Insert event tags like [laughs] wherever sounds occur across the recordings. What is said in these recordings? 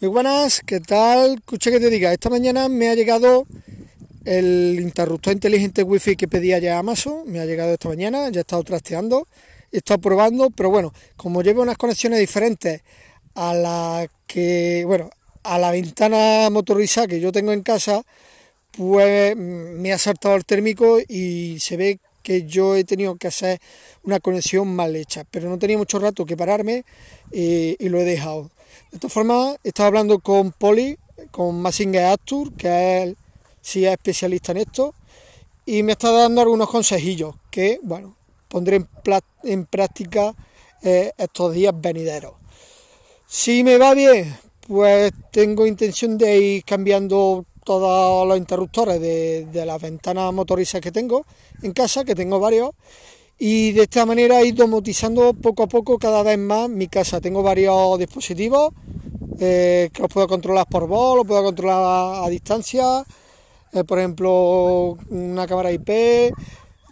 Muy buenas, ¿qué tal? Escucha que te diga, esta mañana me ha llegado el interruptor inteligente Wi-Fi que pedía ya Amazon, me ha llegado esta mañana, ya he estado trasteando, he estado probando, pero bueno, como llevo unas conexiones diferentes a la que, bueno, a la ventana motorizada que yo tengo en casa, pues me ha saltado el térmico y se ve que yo he tenido que hacer una conexión mal hecha, pero no tenía mucho rato que pararme y, y lo he dejado. De todas formas, he estado hablando con Poli, con Massinger Actur, que es, sí es especialista en esto, y me está dando algunos consejillos que, bueno, pondré en, en práctica eh, estos días venideros. Si me va bien, pues tengo intención de ir cambiando todos los interruptores de, de las ventanas motorizadas que tengo en casa, que tengo varios, y de esta manera he ido domotizando poco a poco cada vez más mi casa. Tengo varios dispositivos eh, que los puedo controlar por voz, los puedo controlar a, distancia, eh, por ejemplo una cámara IP,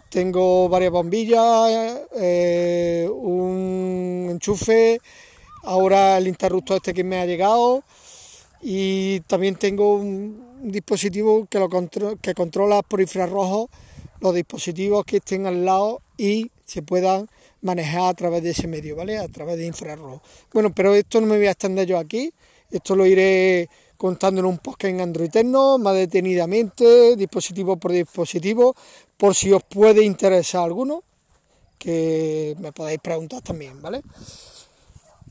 tengo varias bombillas, eh, un enchufe, ahora el interruptor este que me ha llegado y también tengo un, dispositivo que, lo que controla por infrarrojo los dispositivos que estén al lado y se puedan manejar a través de ese medio, ¿vale? A través de infrarrojo. Bueno, pero esto no me voy a extender yo aquí, esto lo iré contando en un podcast en Android Techno, más detenidamente, dispositivo por dispositivo, por si os puede interesar alguno, que me podáis preguntar también, ¿vale?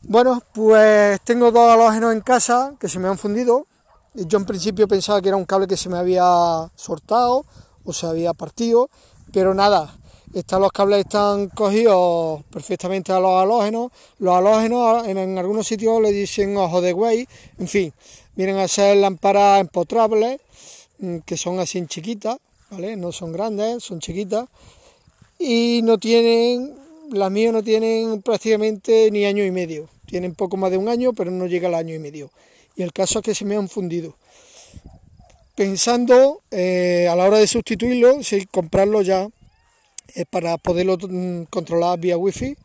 Bueno, pues tengo dos halógenos en casa que se me han fundido. Yo en principio pensaba que era un cable que se me había soltado o se había partido, pero nada, están, los cables están cogidos perfectamente a los halógenos. Los halógenos en, algunos sitios le dicen ojo de güey. En fin, vienen a ser lámparas empotrables, mm, que son así chiquitas, ¿vale? No son grandes, son chiquitas. Y no tienen, las mías no tienen prácticamente ni año y medio. Tienen poco más de un año, pero no llega al año y medio. Y el caso es que se me han fundido. Pensando eh, a la hora de sustituirlo, si comprarlo ya es para poderlo mm, controlar vía wifi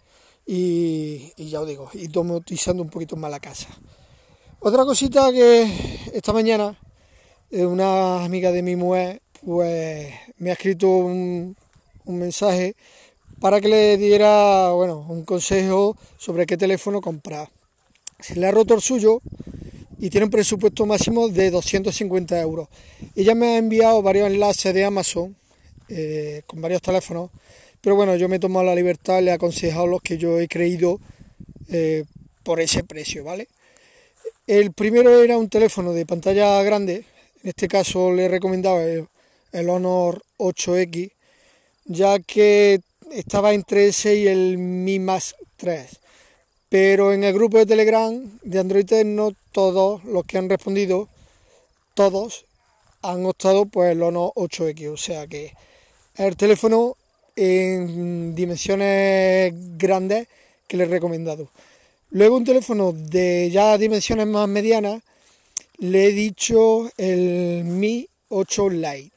y, y ya os digo, y domotizando un poquito más la casa. Otra cosita que esta mañana eh, una amiga de mi mujer pues me ha escrito un, un mensaje para que le diera bueno, un consejo sobre qué teléfono comprar. Se le ha roto el suyo y tiene un presupuesto máximo de 250 euros. Ella me ha enviado varios enlaces de Amazon eh, con varios teléfonos, pero bueno, yo me he tomado la libertad, le he aconsejado los que yo he creído eh, por ese precio, ¿vale? El primero era un teléfono de pantalla grande, en este caso le he recomendado el, Honor 8X, ya que estaba entre ese y el Mi Más 3. Pero en el grupo de Telegram de Android no todos los que han respondido, todos han optado por el Honor 8X, o sea que el teléfono en dimensiones grandes que le he recomendado. Luego un teléfono de ya dimensiones más medianas, le he dicho el Mi 8 Lite,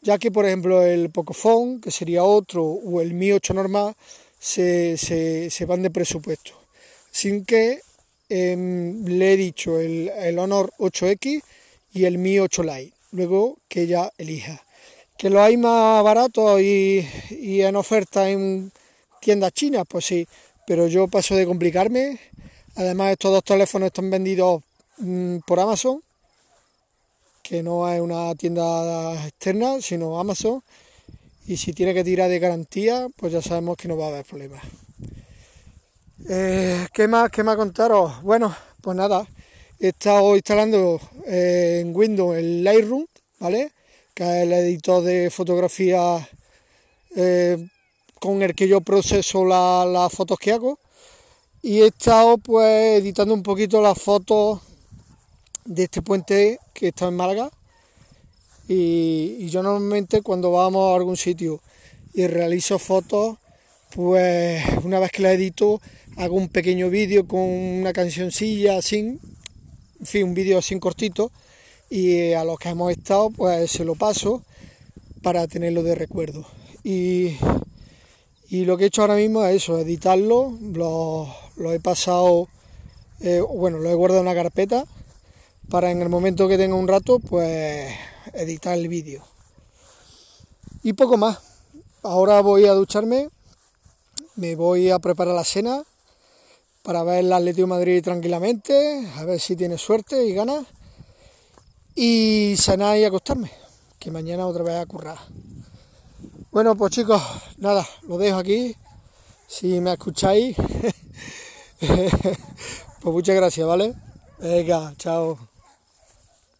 ya que por ejemplo el Pocophone, que sería otro, o el Mi 8 normal, se, van de presupuesto. Sin que em, le he dicho el, el Honor 8X y el Mi 8 Lite, luego que ella elija que lo hay más barato y, en oferta en tiendas chinas, pues sí, pero yo paso de complicarme. Además, estos dos teléfonos están vendidos mm, por Amazon, que no es una tienda externa, sino Amazon. Y si tiene que tirar de garantía, pues ya sabemos que no va a haber problemas. Eh, ¿Qué más? ¿Qué más contaros? Bueno, pues nada, he estado instalando eh, en Windows el Lightroom, ¿vale? Que es el editor de fotografía eh, con el que yo proceso las fotos que hago. Y he estado pues editando un poquito las fotos de este puente que está en Málaga. Y, yo normalmente cuando vamos a algún sitio y realizo fotos, pues una vez que la edito, hago un pequeño vídeo con una cancioncilla así, en fin, un vídeo así cortito y a los que hemos estado pues se lo paso para tenerlo de recuerdo. Y, lo que he hecho ahora mismo es eso, editarlo, lo, he pasado, eh, bueno, lo he guardado en una carpeta para en el momento que tenga un rato, pues editar el vídeo. Y poco más. Ahora voy a ducharme, me voy a preparar la cena para ver el Atlético Madrid tranquilamente, a ver si tiene suerte y ganas, y cenar y acostarme, que mañana otra vez a currar. Bueno, pues chicos, nada, lo dejo aquí. Si me escucháis, [laughs] pues muchas gracias, ¿vale? Venga, chao.